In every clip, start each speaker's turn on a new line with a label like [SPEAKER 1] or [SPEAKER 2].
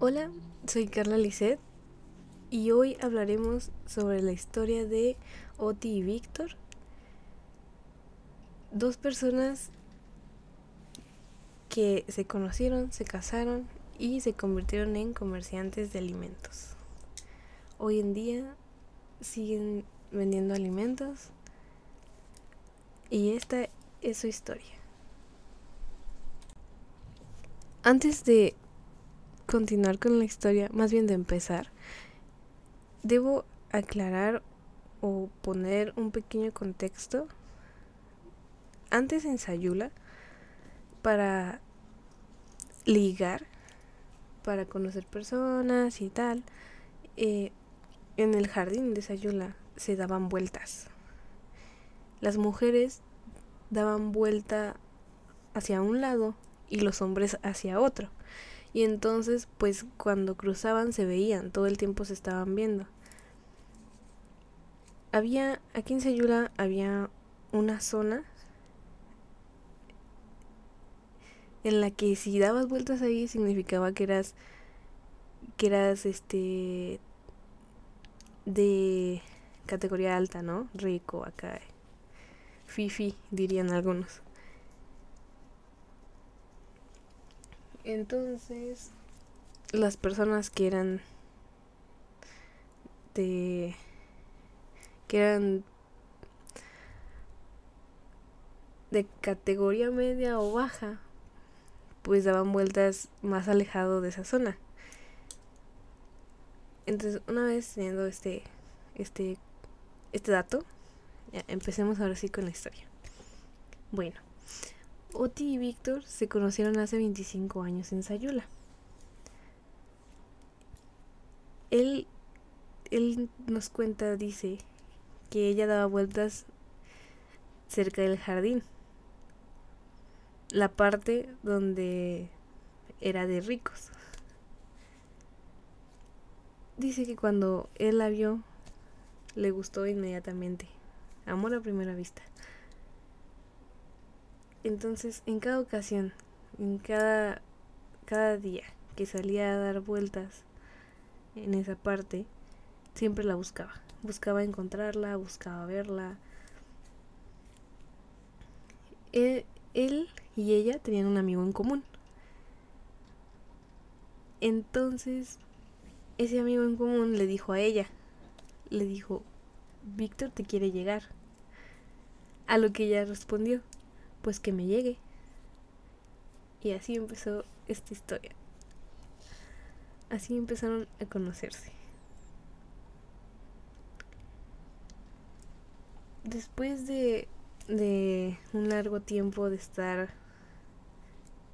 [SPEAKER 1] Hola, soy Carla Lisset y hoy hablaremos sobre la historia de Oti y Víctor, dos personas que se conocieron, se casaron y se convirtieron en comerciantes de alimentos. Hoy en día siguen vendiendo alimentos y esta es su historia. Antes de continuar con la historia, más bien de empezar, debo aclarar o poner un pequeño contexto. Antes en Sayula, para ligar, para conocer personas y tal, eh, en el jardín de Sayula se daban vueltas. Las mujeres daban vuelta hacia un lado y los hombres hacia otro. Y entonces, pues cuando cruzaban se veían, todo el tiempo se estaban viendo. Había, aquí en Sayula había una zona en la que si dabas vueltas ahí significaba que eras, que eras este, de categoría alta, ¿no? Rico acá. Fifi, dirían algunos. Entonces, las personas que eran de que eran de categoría media o baja, pues daban vueltas más alejado de esa zona. Entonces, una vez teniendo este este este dato, ya, empecemos ahora sí con la historia. Bueno, Oti y Víctor se conocieron hace 25 años en Sayula. Él, él nos cuenta, dice, que ella daba vueltas cerca del jardín. La parte donde era de ricos. Dice que cuando él la vio, le gustó inmediatamente. Amor a primera vista. Entonces, en cada ocasión, en cada, cada día que salía a dar vueltas en esa parte, siempre la buscaba. Buscaba encontrarla, buscaba verla. Él, él y ella tenían un amigo en común. Entonces, ese amigo en común le dijo a ella, le dijo, Víctor te quiere llegar. A lo que ella respondió, pues que me llegue. Y así empezó esta historia. Así empezaron a conocerse. Después de, de un largo tiempo de estar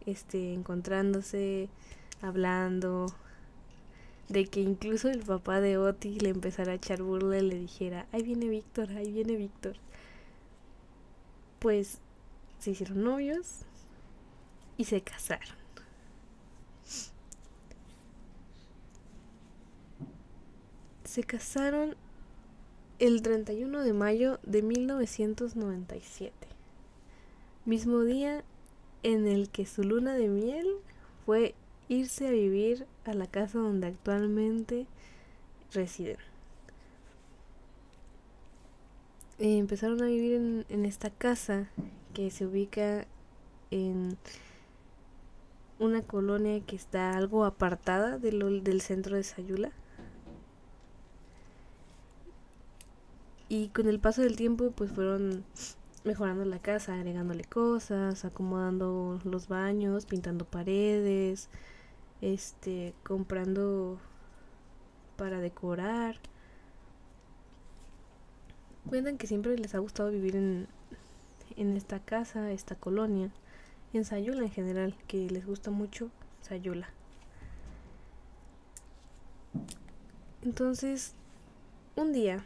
[SPEAKER 1] este encontrándose, hablando, de que incluso el papá de Oti le empezara a echar burla y le dijera, ahí viene Víctor, ahí viene Víctor. Pues se hicieron novios y se casaron. Se casaron el 31 de mayo de 1997, mismo día en el que su luna de miel fue irse a vivir a la casa donde actualmente residen. Eh, empezaron a vivir en, en esta casa que se ubica en una colonia que está algo apartada del, del centro de Sayula. Y con el paso del tiempo pues fueron mejorando la casa, agregándole cosas, acomodando los baños, pintando paredes, este, comprando para decorar. Cuentan que siempre les ha gustado vivir en, en esta casa, esta colonia, en Sayula en general, que les gusta mucho Sayula. Entonces, un día,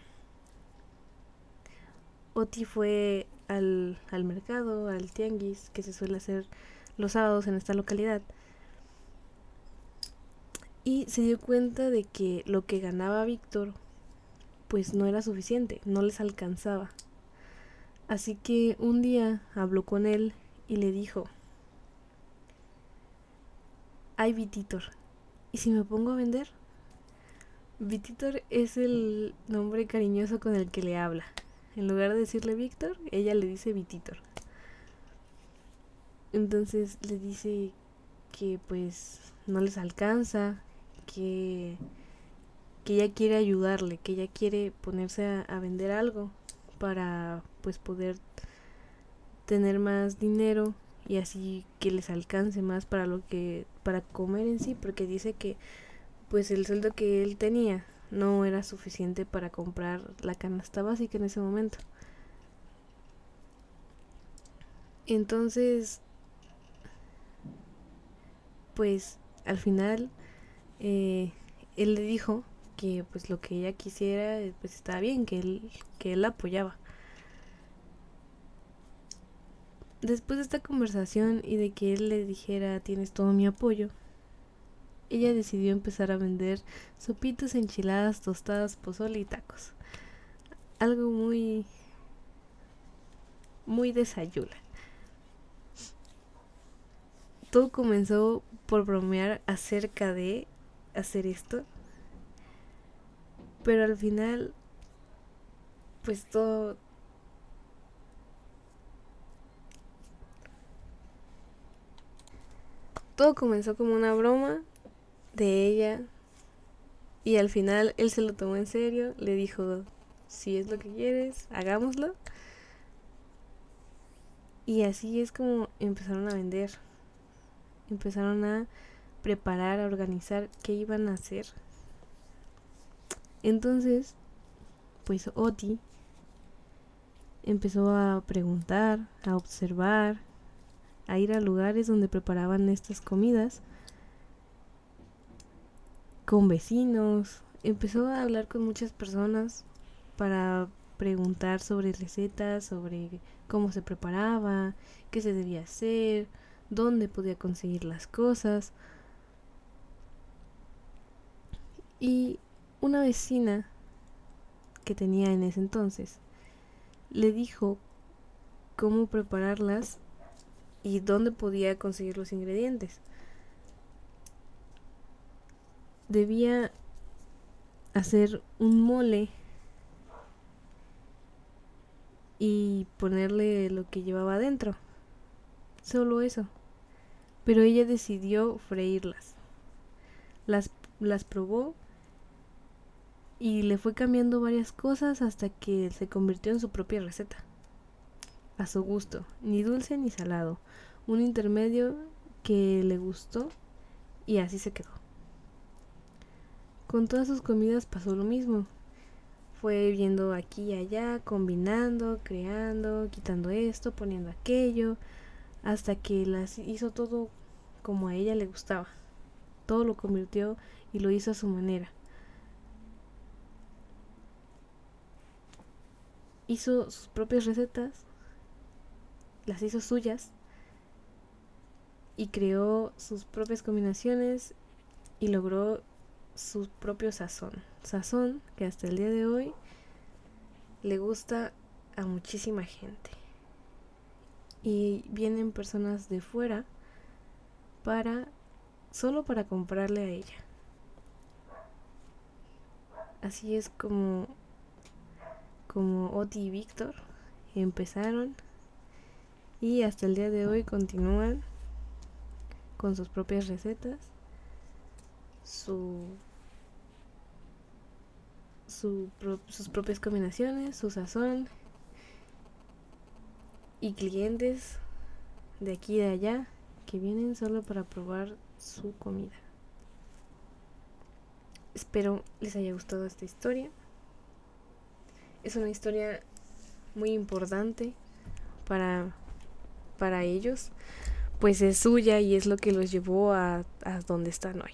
[SPEAKER 1] Oti fue al, al mercado, al tianguis, que se suele hacer los sábados en esta localidad, y se dio cuenta de que lo que ganaba Víctor, pues no era suficiente, no les alcanzaba. Así que un día habló con él y le dijo, ay Vititor, ¿y si me pongo a vender? Vititor es el nombre cariñoso con el que le habla. En lugar de decirle Víctor, ella le dice Vititor. Entonces le dice que pues no les alcanza, que, que ella quiere ayudarle, que ella quiere ponerse a vender algo para pues poder tener más dinero y así que les alcance más para lo que para comer en sí porque dice que pues el sueldo que él tenía no era suficiente para comprar la canasta básica en ese momento. Entonces, pues al final eh, él le dijo que pues lo que ella quisiera pues estaba bien, que él, que él la apoyaba. Después de esta conversación y de que él le dijera tienes todo mi apoyo, ella decidió empezar a vender sopitas, enchiladas, tostadas, pozole y tacos. Algo muy muy desayula. Todo comenzó por bromear acerca de hacer esto. Pero al final pues todo todo comenzó como una broma de ella y al final él se lo tomó en serio, le dijo, si es lo que quieres, hagámoslo. Y así es como empezaron a vender. Empezaron a preparar, a organizar qué iban a hacer. Entonces, pues Oti empezó a preguntar, a observar, a ir a lugares donde preparaban estas comidas con vecinos, empezó a hablar con muchas personas para preguntar sobre recetas, sobre cómo se preparaba, qué se debía hacer, dónde podía conseguir las cosas. Y una vecina que tenía en ese entonces le dijo cómo prepararlas y dónde podía conseguir los ingredientes. debía hacer un mole y ponerle lo que llevaba adentro. Solo eso. Pero ella decidió freírlas. Las, las probó y le fue cambiando varias cosas hasta que se convirtió en su propia receta. A su gusto, ni dulce ni salado. Un intermedio que le gustó y así se quedó. Con todas sus comidas pasó lo mismo. Fue viendo aquí y allá, combinando, creando, quitando esto, poniendo aquello, hasta que las hizo todo como a ella le gustaba. Todo lo convirtió y lo hizo a su manera. Hizo sus propias recetas, las hizo suyas y creó sus propias combinaciones y logró su propio sazón. Sazón que hasta el día de hoy le gusta a muchísima gente. Y vienen personas de fuera para solo para comprarle a ella. Así es como como Oti y Víctor empezaron y hasta el día de hoy continúan con sus propias recetas, su sus propias combinaciones, su sazón y clientes de aquí y de allá que vienen solo para probar su comida. Espero les haya gustado esta historia. Es una historia muy importante para, para ellos, pues es suya y es lo que los llevó a, a donde están hoy.